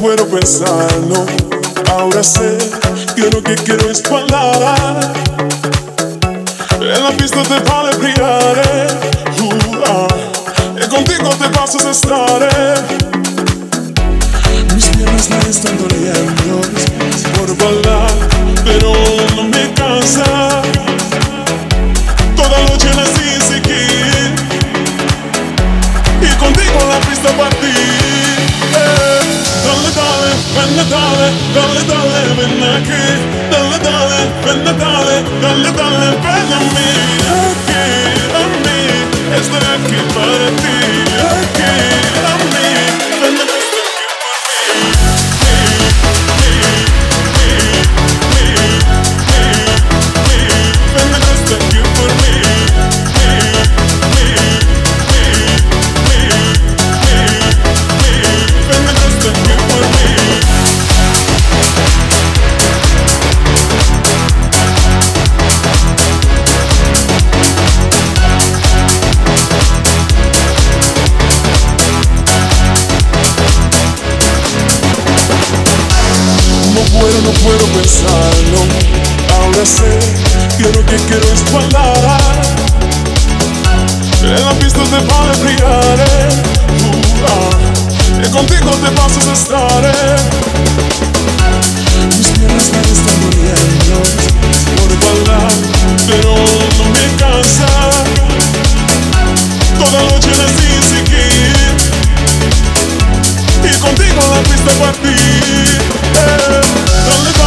puedo pensarlo. Ahora sé que lo que quiero es bailar. En la pista te vale brillar. Uh, ah. Y contigo te pasas a estar. Mis piernas me están doliendo por bailar, pero no dale, dale, dale, ven aquí. Dale, dale, ven, dale, dale, dale, ven a mí. Aquí, a mí, estoy aquí para ti. puedo pensarlo, ahora sé que lo que quiero es bailar. En la pista te vale brillaré, uh, eh. ah, y contigo te pasas a estaré. Eh. Mis piernas me están muriendo por bailar, pero no me cansa. Toda noche les sin seguir, y contigo la pista para ti. Eh. Don't look